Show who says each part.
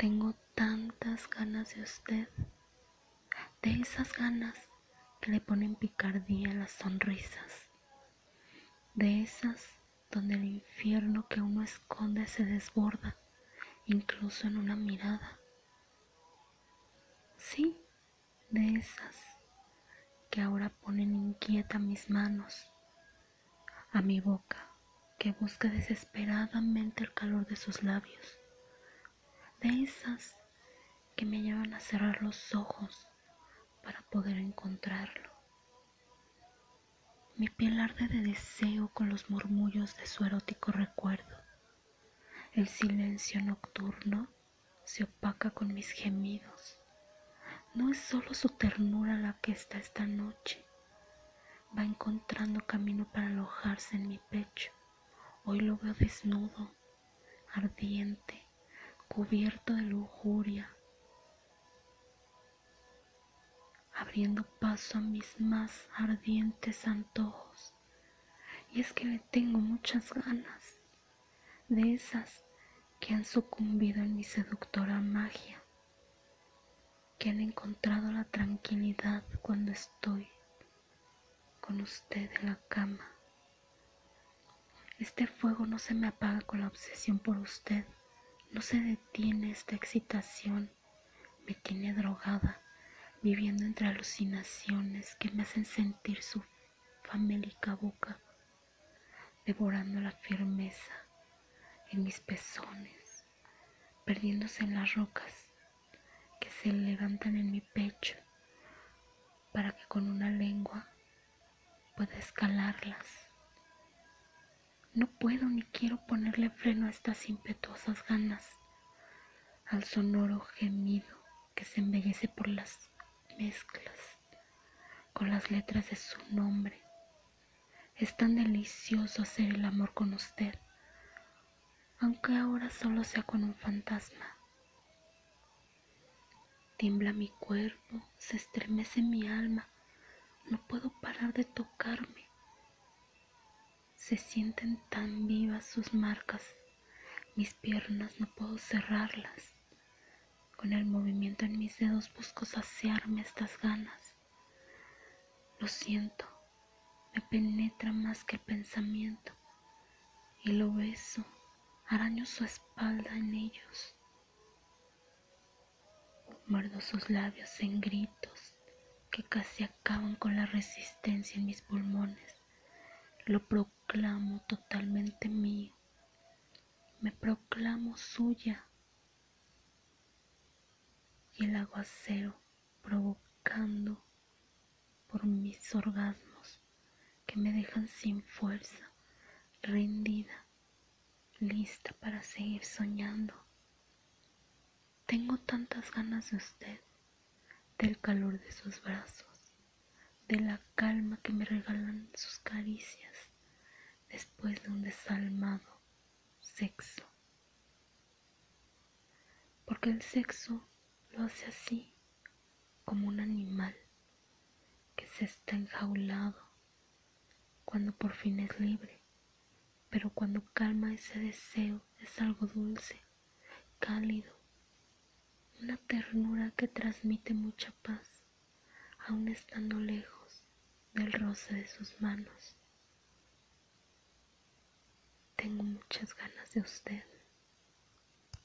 Speaker 1: Tengo tantas ganas de usted, de esas ganas que le ponen picardía a las sonrisas, de esas donde el infierno que uno esconde se desborda, incluso en una mirada. Sí, de esas que ahora ponen inquieta mis manos, a mi boca que busca desesperadamente el calor de sus labios de esas que me llevan a cerrar los ojos para poder encontrarlo. Mi piel arde de deseo con los murmullos de su erótico recuerdo. El silencio nocturno se opaca con mis gemidos. No es solo su ternura la que está esta noche. Va encontrando camino para alojarse en mi pecho. Hoy lo veo desnudo, ardiente, cubierto de lujuria, abriendo paso a mis más ardientes antojos. Y es que le tengo muchas ganas de esas que han sucumbido en mi seductora magia, que han encontrado la tranquilidad cuando estoy con usted en la cama. Este fuego no se me apaga con la obsesión por usted no se detiene esta excitación, me tiene drogada, viviendo entre alucinaciones que me hacen sentir su famélica boca, devorando la firmeza en mis pezones, perdiéndose en las rocas que se levantan en mi pecho para que con una lengua pueda escalarlas no puedo ni quiero ponerle freno a estas impetuosas ganas, al sonoro gemido que se embellece por las mezclas con las letras de su nombre. Es tan delicioso hacer el amor con usted, aunque ahora solo sea con un fantasma. Tiembla mi cuerpo, se estremece mi alma, no puedo parar de tocarme se sienten tan vivas sus marcas, mis piernas no puedo cerrarlas. Con el movimiento en mis dedos busco saciarme estas ganas. Lo siento, me penetra más que el pensamiento y lo beso, araño su espalda en ellos. Muerdo sus labios en gritos que casi acaban con la resistencia en mis pulmones. Lo proclamo totalmente mío. Me proclamo suya. Y el aguacero provocando por mis orgasmos que me dejan sin fuerza, rendida, lista para seguir soñando. Tengo tantas ganas de usted, del calor de sus brazos de la calma que me regalan sus caricias después de un desalmado sexo. Porque el sexo lo hace así, como un animal que se está enjaulado cuando por fin es libre, pero cuando calma ese deseo es algo dulce, cálido, una ternura que transmite mucha paz, aun estando lejos del roce de sus manos. Tengo muchas ganas de usted.